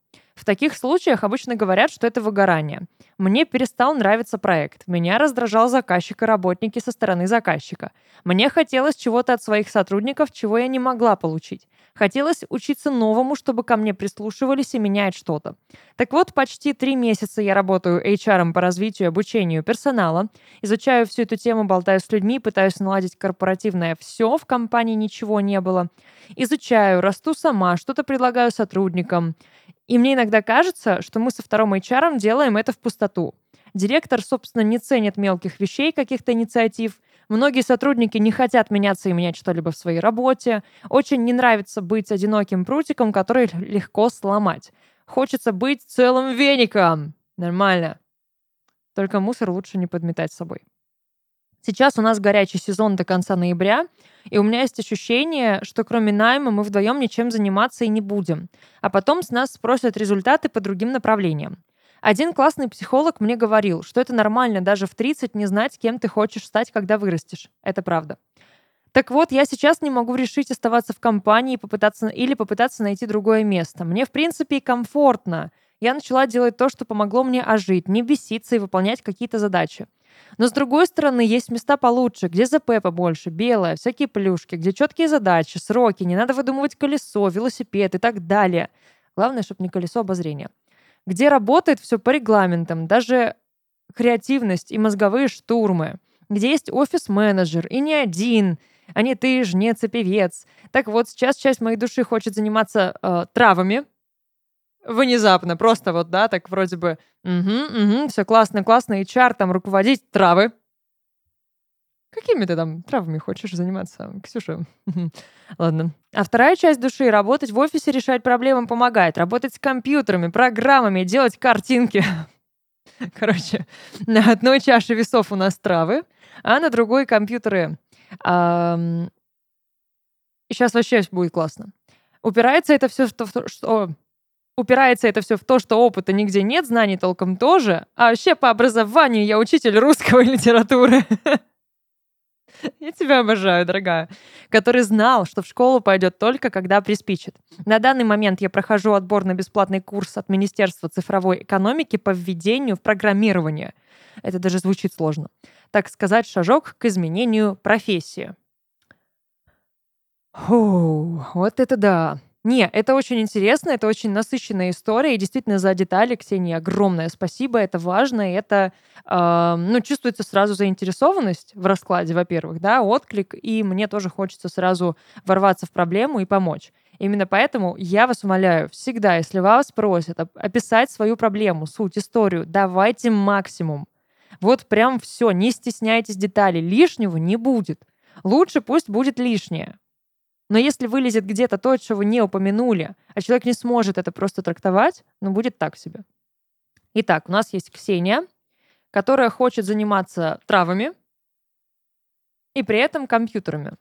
В таких случаях обычно говорят, что это выгорание. Мне перестал нравиться проект. Меня раздражал заказчик и работники со стороны заказчика. Мне хотелось чего-то от своих сотрудников, чего я не могла получить. Хотелось учиться новому, чтобы ко мне прислушивались и менять что-то. Так вот, почти три месяца я работаю HR по развитию и обучению персонала, изучаю всю эту тему, болтаю с людьми, пытаюсь наладить корпоративное все, в компании ничего не было. Изучаю, расту сама, что-то предлагаю сотрудникам. И мне иногда кажется, что мы со вторым HR делаем это в пустоту. Директор, собственно, не ценит мелких вещей, каких-то инициатив. Многие сотрудники не хотят меняться и менять что-либо в своей работе. Очень не нравится быть одиноким прутиком, который легко сломать. Хочется быть целым веником. Нормально. Только мусор лучше не подметать с собой. Сейчас у нас горячий сезон до конца ноября, и у меня есть ощущение, что кроме найма мы вдвоем ничем заниматься и не будем. А потом с нас спросят результаты по другим направлениям. Один классный психолог мне говорил, что это нормально даже в 30 не знать, кем ты хочешь стать, когда вырастешь. Это правда. Так вот, я сейчас не могу решить оставаться в компании попытаться, или попытаться найти другое место. Мне, в принципе, и комфортно. Я начала делать то, что помогло мне ожить, не беситься и выполнять какие-то задачи. Но с другой стороны, есть места получше, где ЗП побольше, белое, всякие плюшки, где четкие задачи, сроки, не надо выдумывать колесо, велосипед и так далее. Главное, чтобы не колесо обозрения. Где работает все по регламентам, даже креативность и мозговые штурмы. Где есть офис-менеджер, и не один, а не ты ж, не цепевец. Так вот, сейчас часть моей души хочет заниматься э, травами, внезапно, просто вот, да, так вроде бы, угу, угу, все классно, классно, HR там руководить травы. Какими ты там травами хочешь заниматься, Ксюша? Ладно. А вторая часть души — работать в офисе, решать проблемы помогает. Работать с компьютерами, программами, делать картинки. Короче, на одной чаше весов у нас травы, а на другой компьютеры. Сейчас вообще будет классно. Упирается это все в то, что Упирается это все в то, что опыта нигде нет, знаний толком тоже. А вообще по образованию я учитель русского литературы. Я тебя обожаю, дорогая. Который знал, что в школу пойдет только, когда приспичит. На данный момент я прохожу отбор на бесплатный курс от Министерства цифровой экономики по введению в программирование. Это даже звучит сложно. Так сказать, шажок к изменению профессии. Фу, вот это да. Не, это очень интересно, это очень насыщенная история, и действительно за детали, Ксении, огромное спасибо, это важно, и это, э, ну, чувствуется сразу заинтересованность в раскладе, во-первых, да, отклик, и мне тоже хочется сразу ворваться в проблему и помочь. Именно поэтому я вас умоляю, всегда, если вас просят описать свою проблему, суть, историю, давайте максимум. Вот прям все, не стесняйтесь деталей, лишнего не будет. Лучше пусть будет лишнее. Но если вылезет где-то то, вы не упомянули, а человек не сможет это просто трактовать, ну, будет так себе. Итак, у нас есть Ксения, которая хочет заниматься травами и при этом компьютерами.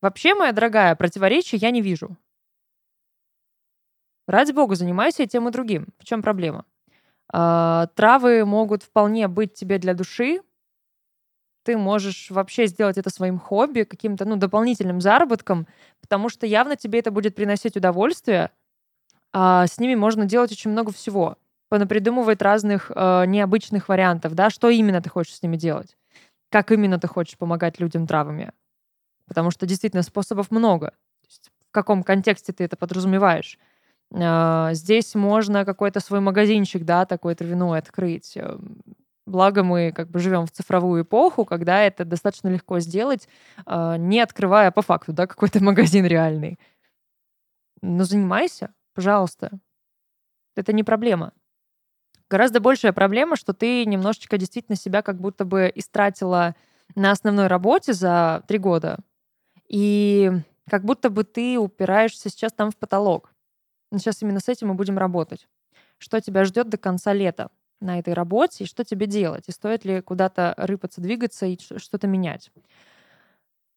Вообще, моя дорогая, противоречия я не вижу. Ради бога, занимайся и тем, и другим. В чем проблема? Э, травы могут вполне быть тебе для души. Ты можешь вообще сделать это своим хобби, каким-то ну, дополнительным заработком, потому что явно тебе это будет приносить удовольствие. А с ними можно делать очень много всего. Понапридумывать разных э, необычных вариантов, да, что именно ты хочешь с ними делать. Как именно ты хочешь помогать людям травами. Потому что действительно способов много в каком контексте ты это подразумеваешь. А, здесь можно какой-то свой магазинчик, да, такой травяной открыть. Благо мы как бы живем в цифровую эпоху, когда это достаточно легко сделать, а, не открывая по факту, да, какой-то магазин реальный. Но занимайся, пожалуйста. Это не проблема. Гораздо большая проблема, что ты немножечко действительно себя как будто бы истратила на основной работе за три года. И как будто бы ты упираешься сейчас там в потолок. Сейчас именно с этим мы будем работать. Что тебя ждет до конца лета на этой работе, и что тебе делать, и стоит ли куда-то рыпаться, двигаться и что-то менять.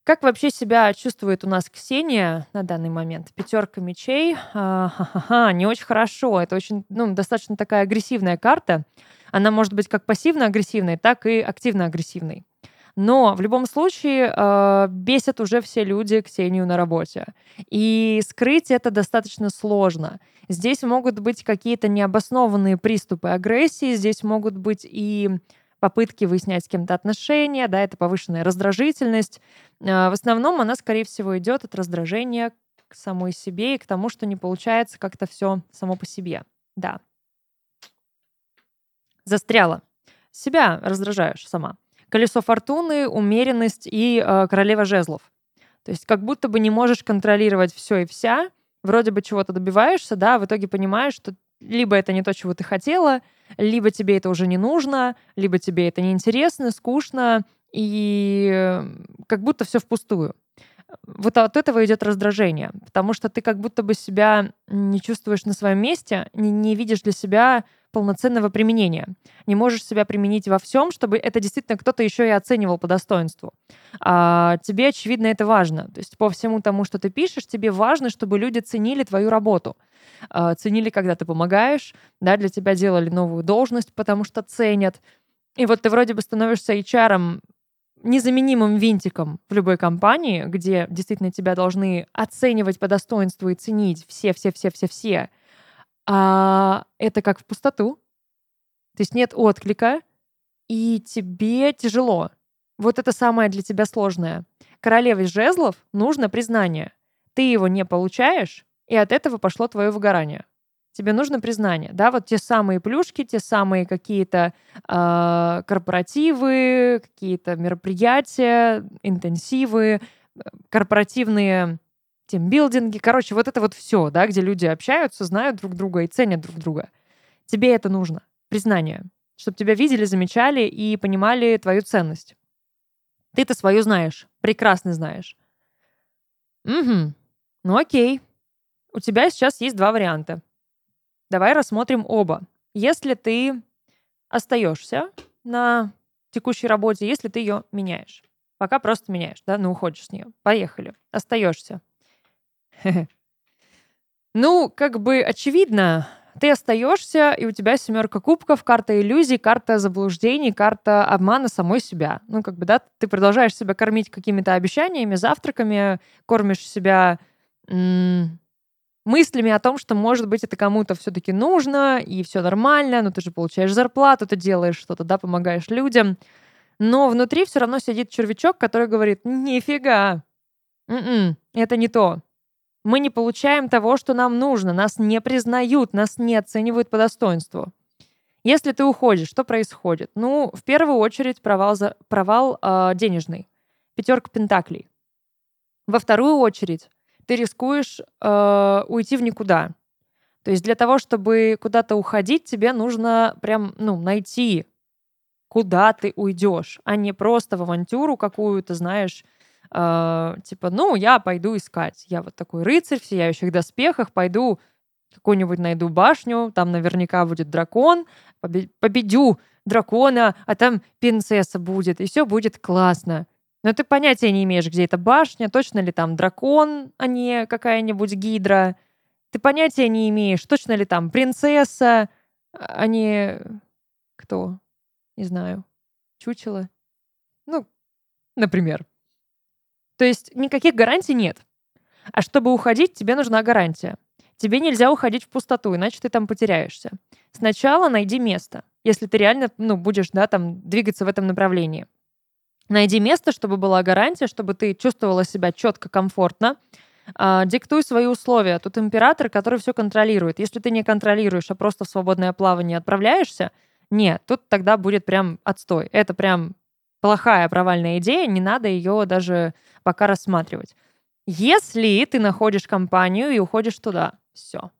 Как вообще себя чувствует у нас Ксения на данный момент? Пятерка мечей. А, не очень хорошо. Это очень, ну, достаточно такая агрессивная карта. Она может быть как пассивно-агрессивной, так и активно-агрессивной. Но в любом случае э, бесят уже все люди Ксению на работе. И скрыть это достаточно сложно. Здесь могут быть какие-то необоснованные приступы агрессии, здесь могут быть и попытки выяснять с кем-то отношения, да, это повышенная раздражительность. Э, в основном она, скорее всего, идет от раздражения к самой себе и к тому, что не получается как-то все само по себе. Да. Застряла. Себя раздражаешь сама колесо фортуны, умеренность и э, королева жезлов. То есть как будто бы не можешь контролировать все и вся, вроде бы чего-то добиваешься, да, а в итоге понимаешь, что либо это не то, чего ты хотела, либо тебе это уже не нужно, либо тебе это неинтересно, скучно, и э, как будто все впустую. Вот от этого идет раздражение, потому что ты как будто бы себя не чувствуешь на своем месте, не, не видишь для себя полноценного применения. Не можешь себя применить во всем, чтобы это действительно кто-то еще и оценивал по достоинству. А тебе, очевидно, это важно. То есть по всему тому, что ты пишешь, тебе важно, чтобы люди ценили твою работу. А, ценили, когда ты помогаешь, да, для тебя делали новую должность, потому что ценят. И вот ты вроде бы становишься HR незаменимым винтиком в любой компании, где действительно тебя должны оценивать по достоинству и ценить все-все-все-все-все. А это как в пустоту. То есть нет отклика, и тебе тяжело. Вот это самое для тебя сложное. Королеве жезлов нужно признание. Ты его не получаешь, и от этого пошло твое выгорание. Тебе нужно признание, да, вот те самые плюшки, те самые какие-то э, корпоративы, какие-то мероприятия, интенсивы, э, корпоративные тимбилдинги, короче, вот это вот все, да, где люди общаются, знают друг друга и ценят друг друга. Тебе это нужно, признание, чтобы тебя видели, замечали и понимали твою ценность. Ты-то свою знаешь, прекрасно знаешь. Угу. Ну окей. У тебя сейчас есть два варианта. Давай рассмотрим оба. Если ты остаешься на текущей работе, если ты ее меняешь. Пока просто меняешь, да, ну уходишь с нее. Поехали. Остаешься. Ну, как бы очевидно, ты остаешься, и у тебя семерка кубков, карта иллюзий, карта заблуждений, карта обмана самой себя. Ну, как бы, да, ты продолжаешь себя кормить какими-то обещаниями, завтраками, кормишь себя м- мыслями о том, что, может быть, это кому-то все-таки нужно, и все нормально, но ты же получаешь зарплату, ты делаешь что-то, да, помогаешь людям. Но внутри все равно сидит червячок, который говорит, нифига, м-м, это не то. Мы не получаем того, что нам нужно, нас не признают, нас не оценивают по достоинству. Если ты уходишь, что происходит? Ну, в первую очередь провал, за, провал э, денежный. Пятерка пентаклей. Во вторую очередь ты рискуешь э, уйти в никуда. То есть для того, чтобы куда-то уходить, тебе нужно прям, ну, найти, куда ты уйдешь, а не просто в авантюру какую-то, знаешь, э, типа, ну, я пойду искать. Я вот такой рыцарь в сияющих доспехах, пойду какую-нибудь найду башню, там наверняка будет дракон, победю дракона, а там принцесса будет, и все будет классно. Но ты понятия не имеешь, где эта башня, точно ли там дракон, а не какая-нибудь гидра. Ты понятия не имеешь, точно ли там принцесса, Они кто? Не знаю. Чучело? Ну, например. То есть никаких гарантий нет. А чтобы уходить, тебе нужна гарантия. Тебе нельзя уходить в пустоту, иначе ты там потеряешься. Сначала найди место, если ты реально ну, будешь да, там, двигаться в этом направлении. Найди место, чтобы была гарантия, чтобы ты чувствовала себя четко, комфортно. А, диктуй свои условия. Тут император, который все контролирует. Если ты не контролируешь, а просто в свободное плавание отправляешься, нет, тут тогда будет прям отстой. Это прям плохая провальная идея, не надо ее даже пока рассматривать. Если ты находишь компанию и уходишь туда, все.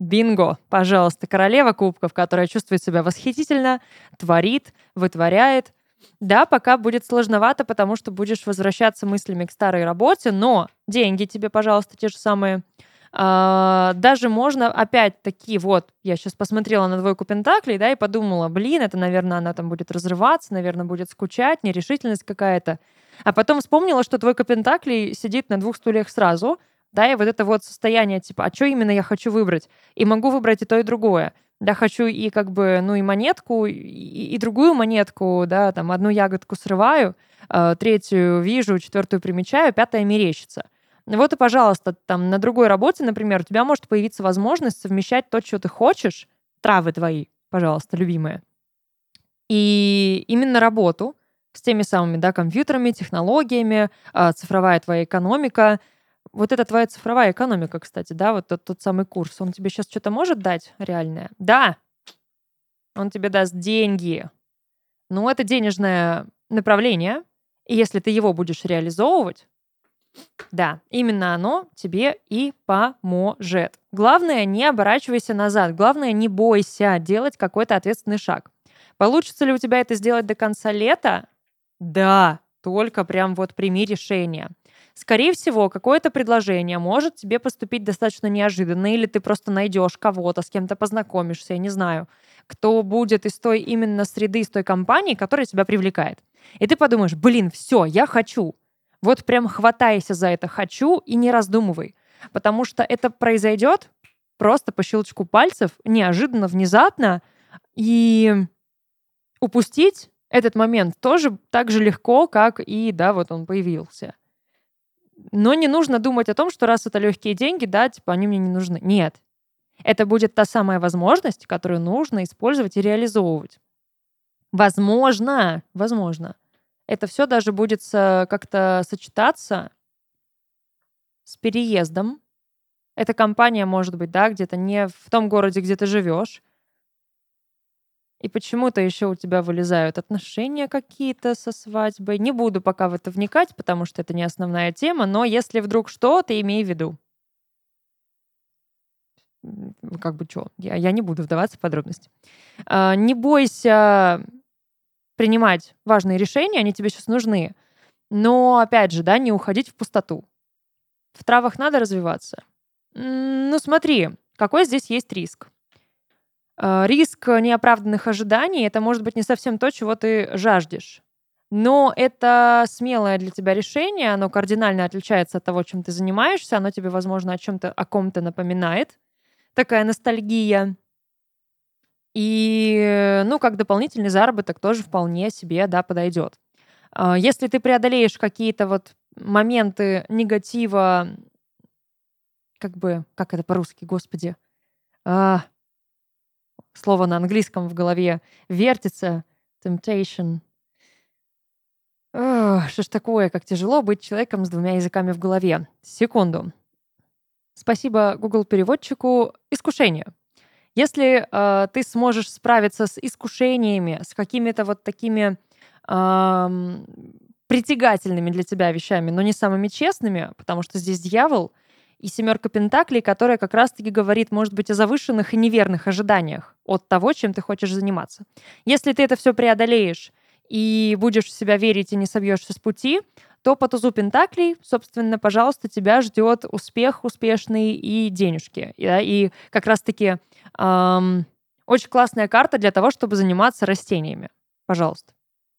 Бинго, пожалуйста, королева кубков, которая чувствует себя восхитительно, творит, вытворяет. Да, пока будет сложновато, потому что будешь возвращаться мыслями к старой работе, но деньги тебе, пожалуйста, те же самые. А, даже можно, опять-таки, вот, я сейчас посмотрела на двойку пентаклей, да, и подумала, блин, это, наверное, она там будет разрываться, наверное, будет скучать, нерешительность какая-то. А потом вспомнила, что двойка пентаклей сидит на двух стульях сразу, да, и вот это вот состояние, типа, а что именно я хочу выбрать? И могу выбрать и то, и другое. Да, хочу и как бы, ну, и монетку, и, и другую монетку, да, там, одну ягодку срываю, э, третью вижу, четвертую примечаю, пятая мерещится. Вот и, пожалуйста, там, на другой работе, например, у тебя может появиться возможность совмещать то, что ты хочешь, травы твои, пожалуйста, любимые, и именно работу с теми самыми, да, компьютерами, технологиями, э, цифровая твоя экономика — вот эта твоя цифровая экономика, кстати, да, вот тот, тот самый курс, он тебе сейчас что-то может дать реальное? Да, он тебе даст деньги. Но это денежное направление, и если ты его будешь реализовывать, да, именно оно тебе и поможет. Главное, не оборачивайся назад. Главное, не бойся делать какой-то ответственный шаг. Получится ли у тебя это сделать до конца лета? Да, только прям вот прими решение. Скорее всего, какое-то предложение может тебе поступить достаточно неожиданно, или ты просто найдешь кого-то, с кем то познакомишься, я не знаю, кто будет из той именно среды, из той компании, которая тебя привлекает. И ты подумаешь, блин, все, я хочу. Вот прям хватайся за это «хочу» и не раздумывай. Потому что это произойдет просто по щелчку пальцев, неожиданно, внезапно, и упустить этот момент тоже так же легко, как и, да, вот он появился. Но не нужно думать о том, что раз это легкие деньги, да, типа они мне не нужны. Нет. Это будет та самая возможность, которую нужно использовать и реализовывать. Возможно, возможно, это все даже будет как-то сочетаться с переездом. Эта компания может быть, да, где-то не в том городе, где ты живешь, и почему-то еще у тебя вылезают отношения какие-то со свадьбой. Не буду пока в это вникать, потому что это не основная тема, но если вдруг что, ты имей в виду. Как бы что, я, я не буду вдаваться в подробности. А, не бойся принимать важные решения, они тебе сейчас нужны. Но, опять же, да, не уходить в пустоту. В травах надо развиваться. Ну, смотри, какой здесь есть риск. А, риск неоправданных ожиданий — это может быть не совсем то, чего ты жаждешь. Но это смелое для тебя решение, оно кардинально отличается от того, чем ты занимаешься, оно тебе, возможно, о чем-то, о ком-то напоминает. Такая ностальгия. И, ну, как дополнительный заработок тоже вполне себе, да, подойдет. А, если ты преодолеешь какие-то вот моменты негатива, как бы, как это по-русски, господи, а, слово на английском в голове вертится. Temptation. Ох, что ж такое, как тяжело быть человеком с двумя языками в голове. Секунду. Спасибо Google переводчику. Искушение. Если э, ты сможешь справиться с искушениями, с какими-то вот такими э, притягательными для тебя вещами, но не самыми честными, потому что здесь дьявол, и семерка пентаклей, которая как раз-таки говорит, может быть, о завышенных и неверных ожиданиях от того, чем ты хочешь заниматься. Если ты это все преодолеешь и будешь в себя верить и не собьешься с пути, то по тузу Пентаклей, собственно, пожалуйста, тебя ждет успех успешный и денежки. Да, и как раз-таки эм, очень классная карта для того, чтобы заниматься растениями. Пожалуйста.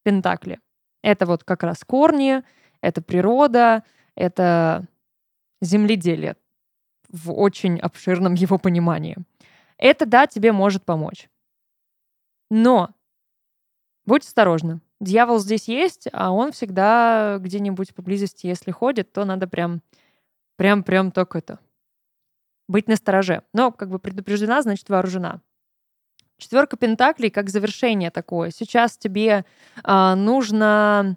Пентакли. Это вот как раз корни, это природа, это земледелие в очень обширном его понимании. Это, да, тебе может помочь. Но будь осторожна. Дьявол здесь есть, а он всегда где-нибудь поблизости, если ходит, то надо прям, прям, прям так это, быть настороже. Но как бы предупреждена, значит вооружена. Четверка пентаклей как завершение такое. Сейчас тебе э, нужно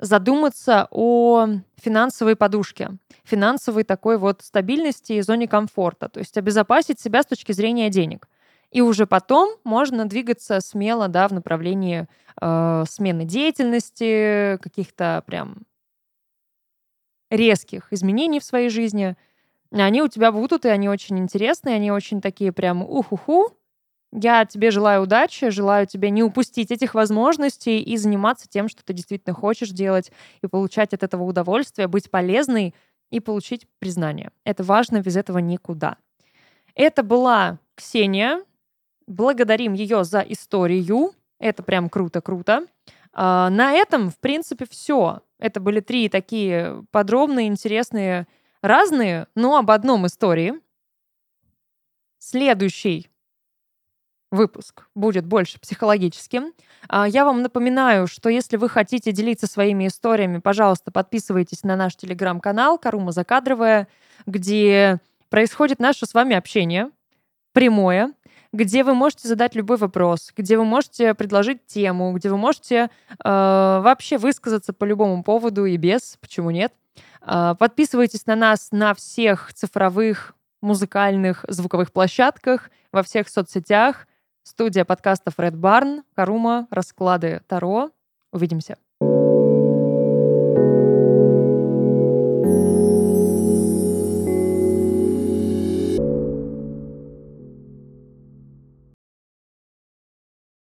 задуматься о финансовой подушке, финансовой такой вот стабильности и зоне комфорта, то есть обезопасить себя с точки зрения денег. И уже потом можно двигаться смело да, в направлении э, смены деятельности, каких-то прям резких изменений в своей жизни. Они у тебя будут, и они очень интересные, они очень такие прям ух-уху, я тебе желаю удачи, желаю тебе не упустить этих возможностей и заниматься тем, что ты действительно хочешь делать, и получать от этого удовольствие, быть полезной и получить признание. Это важно, без этого никуда. Это была Ксения. Благодарим ее за историю. Это прям круто-круто. А, на этом, в принципе, все. Это были три такие подробные, интересные, разные, но об одном истории. Следующий выпуск будет больше психологическим. А, я вам напоминаю, что если вы хотите делиться своими историями, пожалуйста, подписывайтесь на наш телеграм-канал «Карума Закадровая», где происходит наше с вами общение прямое, где вы можете задать любой вопрос, где вы можете предложить тему, где вы можете э, вообще высказаться по любому поводу и без, почему нет. Э, подписывайтесь на нас на всех цифровых музыкальных звуковых площадках, во всех соцсетях. Студия подкастов Red Barn, Карума, расклады Таро. Увидимся.